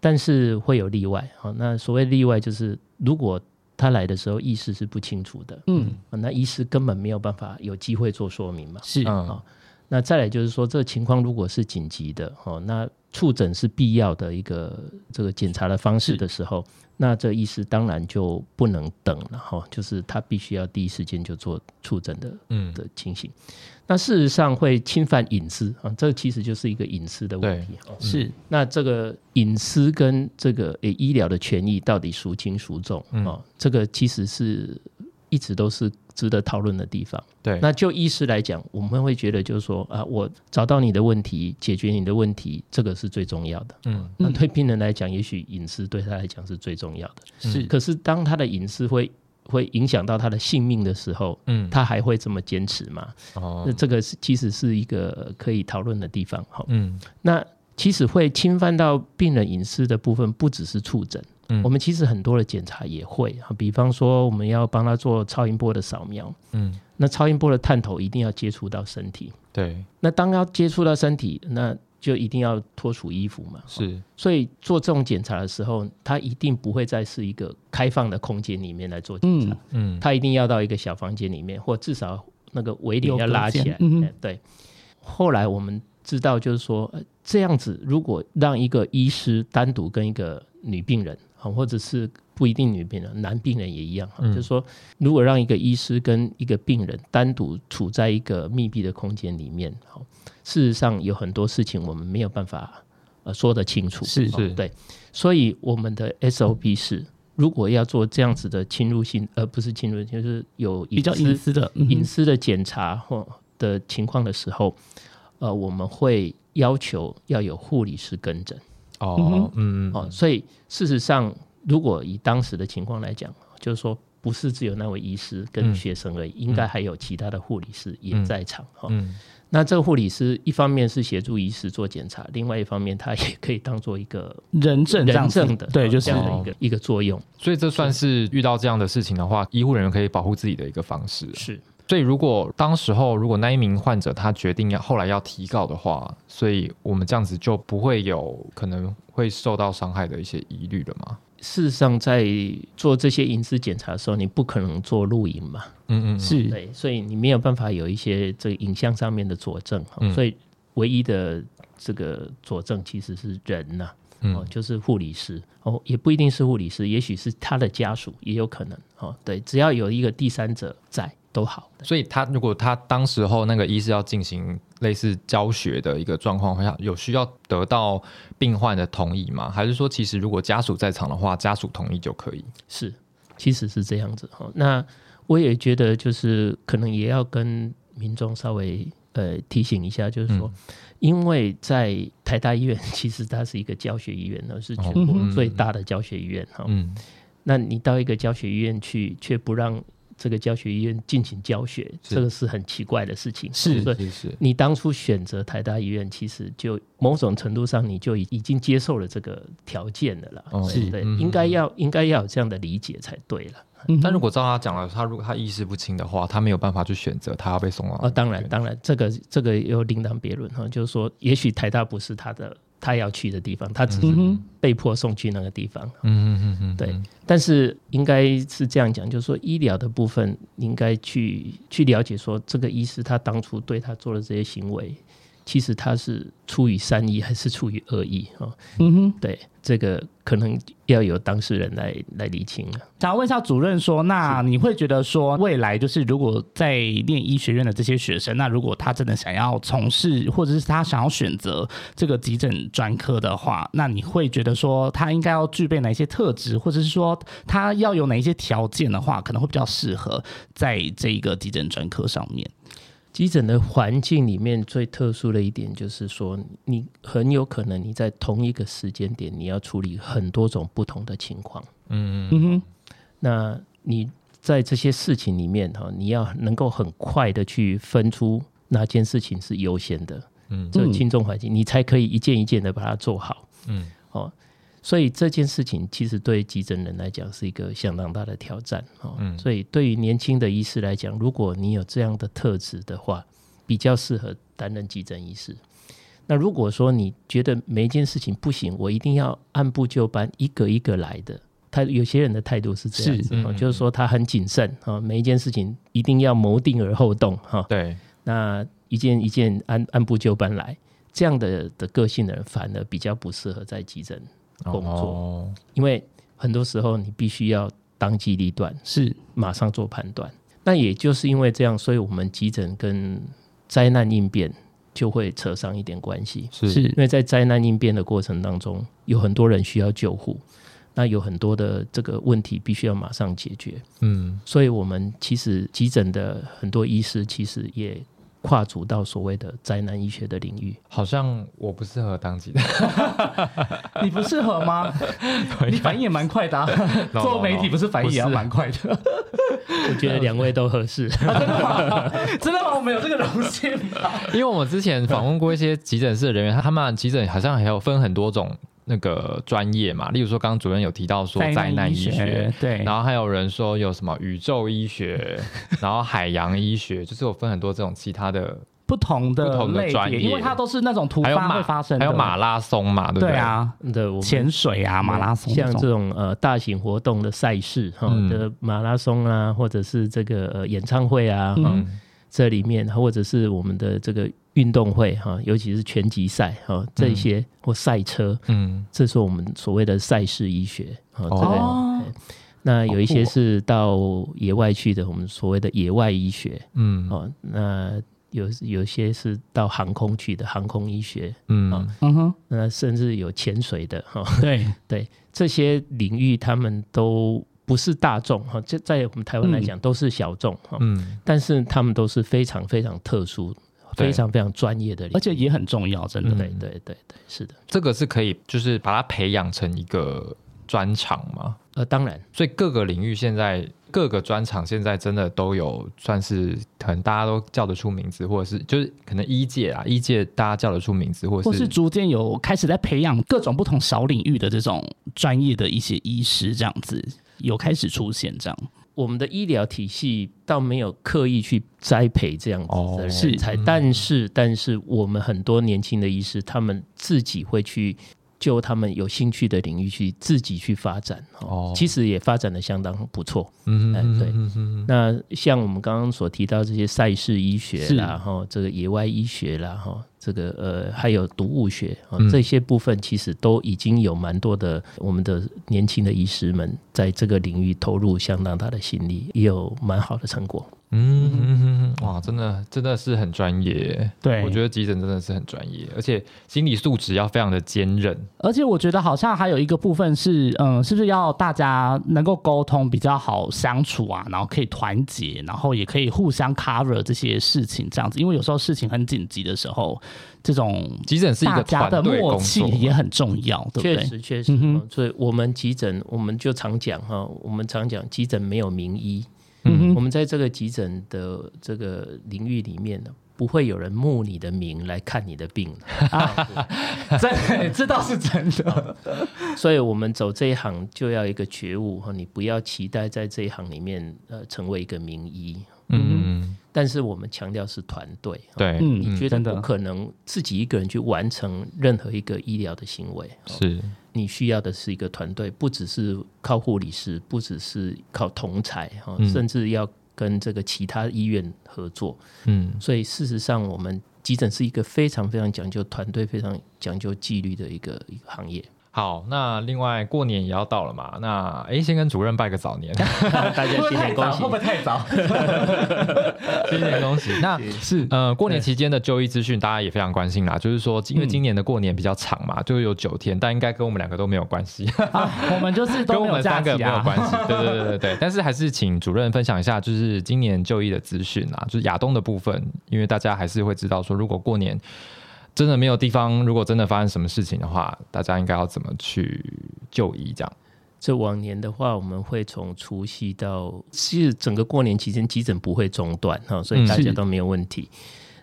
但是会有例外，好，那所谓例外就是如果他来的时候意识是不清楚的，嗯，那医师根本没有办法有机会做说明嘛，是啊。那再来就是说，这个情况如果是紧急的，哦，那触诊是必要的一个这个检查的方式的时候，那这医师当然就不能等了，哈，就是他必须要第一时间就做触诊的，嗯的情形。那事实上会侵犯隐私啊，这其实就是一个隐私的问题，是。那这个隐私跟这个诶医疗的权益到底孰轻孰重啊？这个其实是一直都是。值得讨论的地方。对，那就医师来讲，我们会觉得就是说啊，我找到你的问题，解决你的问题，这个是最重要的。嗯，那对病人来讲，也许隐私对他来讲是最重要的。是，可是当他的隐私会会影响到他的性命的时候，嗯，他还会这么坚持吗？哦，那这个是其实是一个可以讨论的地方。哈，嗯，那其实会侵犯到病人隐私的部分，不只是触诊。我们其实很多的检查也会啊，比方说我们要帮他做超音波的扫描，嗯，那超音波的探头一定要接触到身体，对，那当要接触到身体，那就一定要脱除衣服嘛，是，所以做这种检查的时候，他一定不会再是一个开放的空间里面来做检查，嗯，他一定要到一个小房间里面，或至少那个围帘要拉起来，嗯，对。后来我们知道，就是说这样子，如果让一个医师单独跟一个女病人。好，或者是不一定女病人，男病人也一样。就是说，如果让一个医师跟一个病人单独处在一个密闭的空间里面，好，事实上有很多事情我们没有办法呃说得清楚。是是，对。所以我们的 SOP 是，如果要做这样子的侵入性，而不是侵入，就是有比较隐私的隐私的检查或的情况的时候，呃，我们会要求要有护理师跟诊。哦，嗯，哦，所以事实上，如果以当时的情况来讲，就是说，不是只有那位医师跟学生而已，应该还有其他的护理师也在场哈。嗯，那这个护理师一方面是协助医师做检查，另外一方面他也可以当做一个人证、人证的，对，就是这样的一个一个作用。所以这算是遇到这样的事情的话，医护人员可以保护自己的一个方式。是。所以，如果当时候如果那一名患者他决定要后来要提告的话，所以我们这样子就不会有可能会受到伤害的一些疑虑了吗？事实上，在做这些隐私检查的时候，你不可能做录影嘛？嗯嗯，是对，所以你没有办法有一些这个影像上面的佐证。所以，唯一的这个佐证其实是人呐，哦，就是护理师哦，也不一定是护理师，也许是他的家属也有可能哦。对，只要有一个第三者在。都好，所以他如果他当时候那个医师要进行类似教学的一个状况下，有需要得到病患的同意吗？还是说，其实如果家属在场的话，家属同意就可以？是，其实是这样子哈。那我也觉得，就是可能也要跟民众稍微呃提醒一下，就是说，因为在台大医院，其实它是一个教学医院，呢是全国最大的教学医院哈。嗯，那你到一个教学医院去，却不让这个教学医院进行教学，这个是很奇怪的事情。是是是，你当初选择台大医院，其实就某种程度上你就已已经接受了这个条件的了。是对，应该要应该要有这样的理解才对了。但如果照他讲了，他如果他意识不清的话，他没有办法去选择他要被送往。啊，当然当然，这个这个又另当别论哈。就是说，也许台大不是他的。他要去的地方，他只是被迫送去那个地方。嗯嗯嗯嗯，对。但是应该是这样讲，就是说医疗的部分应该去去了解，说这个医师他当初对他做的这些行为，其实他是出于善意还是出于恶意啊？嗯哼，对。这个可能要由当事人来来理清了。想问一下主任说，那你会觉得说，未来就是如果在念医学院的这些学生，那如果他真的想要从事，或者是他想要选择这个急诊专科的话，那你会觉得说，他应该要具备哪些特质，或者是说他要有哪一些条件的话，可能会比较适合在这一个急诊专科上面？急诊的环境里面最特殊的一点就是说，你很有可能你在同一个时间点，你要处理很多种不同的情况。嗯嗯哼，那你在这些事情里面哈，你要能够很快的去分出哪件事情是优先的。嗯，这个轻重缓急，你才可以一件一件的把它做好。嗯，哦。所以这件事情其实对急诊人来讲是一个相当大的挑战哦。所以对于年轻的医师来讲，如果你有这样的特质的话，比较适合担任急诊医师。那如果说你觉得每一件事情不行，我一定要按部就班，一个一个来的，他有些人的态度是这样子，就是说他很谨慎啊，每一件事情一定要谋定而后动哈。对，那一件一件按按部就班来，这样的的个性的人反而比较不适合在急诊工作，因为很多时候你必须要当机立断，是。马上做判断。那也就是因为这样，所以我们急诊跟灾难应变就会扯上一点关系，是。因为在灾难应变的过程当中，有很多人需要救护。那有很多的这个问题必须要马上解决，嗯，所以我们其实急诊的很多医师其实也跨足到所谓的灾难医学的领域。好像我不适合当急诊，你不适合吗？你反应也蛮快的，做媒体不是反应也要蛮快的？我觉得两位都合适，真的吗？真的吗？我们有这个荣幸吗？因为我们之前访问过一些急诊室的人员，他们急诊好像还有分很多种。那个专业嘛，例如说，刚刚主任有提到说灾难医学，对，然后还有人说有什么宇宙医学，然后海洋医学，就是有分很多这种其他的 不同的不同的专业，因为它都是那种突发会发生，还有马拉松嘛，对不对？对啊，对潜水啊，马拉松，像这种呃大型活动的赛事哈的马拉松啊，或者是这个呃演唱会啊，嗯这里面或者是我们的这个。运动会哈，尤其是拳击赛哈，这些或赛车，嗯，这是我们所谓的赛事医学哦。那有一些是到野外去的，我们所谓的野外医学，嗯哦。那有有些是到航空去的航空医学，嗯嗯哼。那甚至有潜水的哈，对对，这些领域他们都不是大众哈，这在我们台湾来讲都是小众哈，嗯，但是他们都是非常非常特殊。非常非常专业的，而且也很重要，真的。对对对对，是的，这个是可以，就是把它培养成一个专长吗？呃，当然。所以各个领域现在各个专长现在真的都有，算是可能大家都叫得出名字，或者是就是可能医界啊，医界大家叫得出名字，或者是逐渐有开始在培养各种不同小领域的这种专业的一些医师，这样子有开始出现这样。我们的医疗体系倒没有刻意去栽培这样子的人才，但是但是我们很多年轻的医师，他们自己会去就他们有兴趣的领域去自己去发展哦，其实也发展的相当不错。嗯嗯对。那像我们刚刚所提到这些赛事医学啦，哈，这个野外医学啦，哈。这个呃，还有毒物学啊，这些部分其实都已经有蛮多的我们的年轻的医师们在这个领域投入相当大的心力，也有蛮好的成果。嗯，哇，真的真的是很专业。对，我觉得急诊真的是很专业，而且心理素质要非常的坚韧。而且我觉得好像还有一个部分是，嗯，是不是要大家能够沟通比较好相处啊，然后可以团结，然后也可以互相 cover 这些事情这样子。因为有时候事情很紧急的时候，这种急诊是一个家的默契也很重要，对不对？确实，确实。所以我们急诊，我们就常讲哈，我们常讲急诊没有名医。嗯，我们在这个急诊的这个领域里面呢，不会有人慕你的名来看你的病。这这倒是真的。所以，我们走这一行就要一个觉悟哈，你不要期待在这一行里面呃成为一个名医。嗯，但是我们强调是团队。对，你觉得不可能自己一个人去完成任何一个医疗的行为。是。你需要的是一个团队，不只是靠护理师，不只是靠同才哈，甚至要跟这个其他医院合作。嗯，所以事实上，我们急诊是一个非常非常讲究团队、非常讲究纪律的一个一个行业。好，那另外过年也要到了嘛，那哎，先跟主任拜个早年，大家新年恭喜，会不会太早？新年恭喜。那是呃，过年期间的就医资讯，大家也非常关心啦。就是说，因为今年的过年比较长嘛，就有九天，但应该跟我们两个都没有关系。我们就是跟我们三个没有关系。对对对对对。但是还是请主任分享一下，就是今年就医的资讯啊，就是亚东的部分，因为大家还是会知道说，如果过年。真的没有地方，如果真的发生什么事情的话，大家应该要怎么去就医？这样，这往年的话，我们会从除夕到其实整个过年期间，急诊不会中断哈，所以大家都没有问题。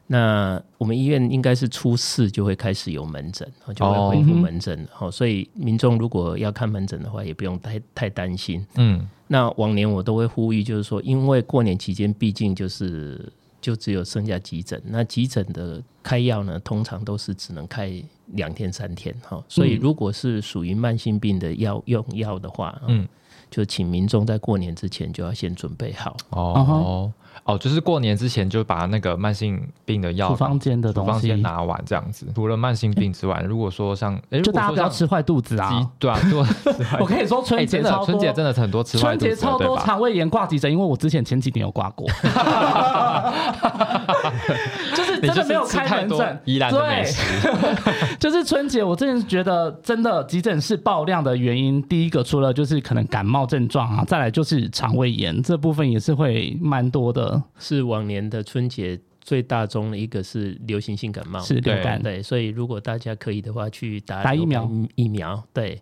那我们医院应该是初四就会开始有门诊，就会恢复门诊哈，所以民众如果要看门诊的话，也不用太太担心。嗯，那往年我都会呼吁，就是说，因为过年期间毕竟就是就只有剩下急诊，那急诊的。开药呢，通常都是只能开两天三天哈。所以如果是属于慢性病的药用药的话，嗯，就请民众在过年之前就要先准备好哦。哦，就是过年之前就把那个慢性病的药处方间的东西拿完，这样子。除了慢性病之外，如果说像，就大家不要吃坏肚子啊，对啊，对。我可以说春节超春节真的很多吃坏肚子春节超多肠胃炎挂急诊，因为我之前前几年有挂过。就是真的没有开门诊，依然对，就是春节，我真的觉得真的急诊室爆量的原因，第一个除了就是可能感冒症状啊，再来就是肠胃炎这部分也是会蛮多的。是往年的春节最大宗的一个是流行性感冒，是流感对，所以如果大家可以的话去打打疫苗疫苗对。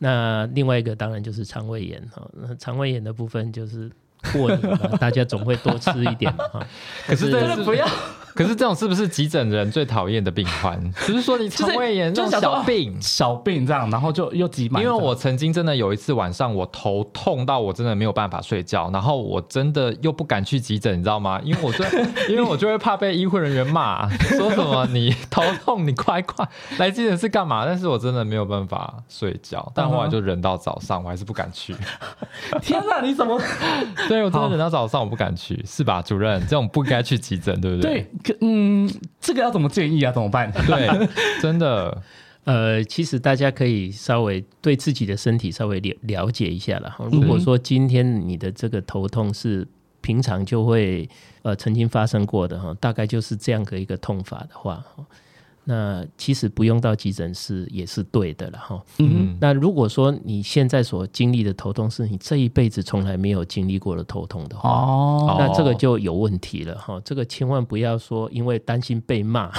那另外一个当然就是肠胃炎哈，那肠胃炎的部分就是过年嘛，大家总会多吃一点嘛哈。可是真的不要。可是这种是不是急诊人最讨厌的病患？只是说你肠胃炎这种小病，小病这样，然后就又急满。因为我曾经真的有一次晚上，我头痛到我真的没有办法睡觉，然后我真的又不敢去急诊，你知道吗？因为我就 因为我就会怕被医护人员骂，说什么你头痛，你快快来急诊室干嘛？但是我真的没有办法睡觉，但后来就忍到早上，我还是不敢去。天哪，你怎么？对我真的忍到早上，我不敢去，是吧，主任？这种不该去急诊，对不对？对。嗯，这个要怎么建议啊？怎么办？对，真的，呃，其实大家可以稍微对自己的身体稍微了了解一下了。如果说今天你的这个头痛是平常就会呃曾经发生过的哈，大概就是这样的一个痛法的话。那其实不用到急诊室也是对的了哈。嗯，那如果说你现在所经历的头痛是你这一辈子从来没有经历过的头痛的话，哦，那这个就有问题了哈。这个千万不要说因为担心被骂，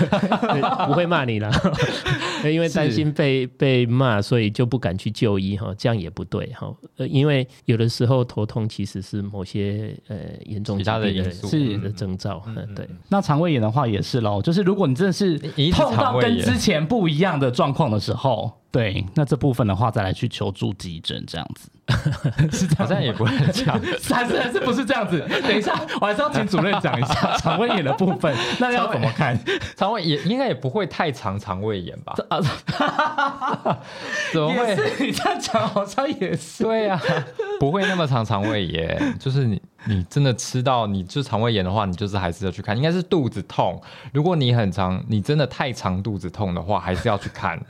不会骂你了，因为担心被被骂，所以就不敢去就医哈，这样也不对哈。呃，因为有的时候头痛其实是某些呃严重其他的因素是的征兆。嗯，对。那肠胃炎的话也是喽，就是如果你真的是碰到跟之前不一样的状况的时候，对，那这部分的话再来去求助急诊，这样子 是好像也不会这样，还 是还是不是这样子？等一下，我还是要请主任讲一下 肠胃炎的部分，那要怎么看？肠胃炎应该也不会太长，肠胃炎吧？啊，怎么会？你这样讲好像也是对呀，不会那么长肠胃炎，就是你。你真的吃到你就肠胃炎的话，你就是还是要去看，应该是肚子痛。如果你很长，你真的太长肚子痛的话，还是要去看。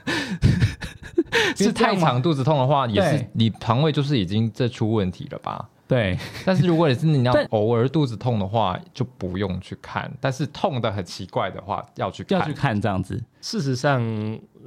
是太长肚子痛的话，也是你肠胃就是已经这出问题了吧？对。但是如果你是你要偶尔肚子痛的话，就不用去看。但是痛的很奇怪的话，要去看要去看这样子。事实上，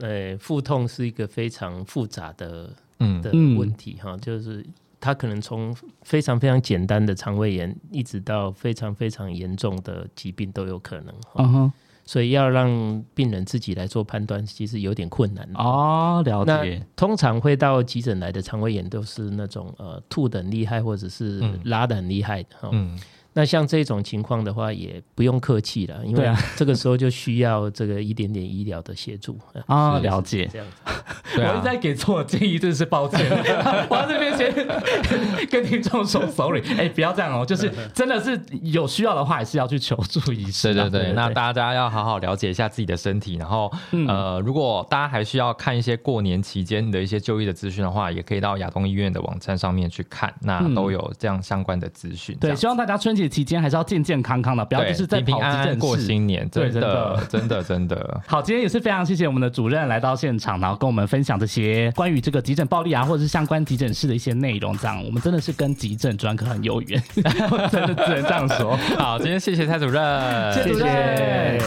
呃，腹痛是一个非常复杂的嗯的问题哈，就是。它可能从非常非常简单的肠胃炎，一直到非常非常严重的疾病都有可能。嗯哼，所以要让病人自己来做判断，其实有点困难。哦，了解。通常会到急诊来的肠胃炎，都是那种呃吐的很厉害，或者是拉的很厉害的。嗯。那像这种情况的话，也不用客气了，因为这个时候就需要这个一点点医疗的协助啊。了解，这样子，我在给错建议，真是抱歉。我这边先跟听众说 sorry，哎，不要这样哦，就是 真的是有需要的话，还是要去求助医生。对对对，那大家要好好了解一下自己的身体，然后呃，如果大家还需要看一些过年期间的一些就医的资讯的话，也可以到亚东医院的网站上面去看，那都有这样相关的资讯。对，希望大家春节。期间还是要健健康康的，不要就是在跑急诊过新年。对，真的，真的，真的。好，今天也是非常谢谢我们的主任来到现场，然后跟我们分享这些关于这个急诊暴力啊，或者是相关急诊室的一些内容。这样，我们真的是跟急诊专科很有缘，真的只能这样说。好，今天谢谢蔡主任，谢谢。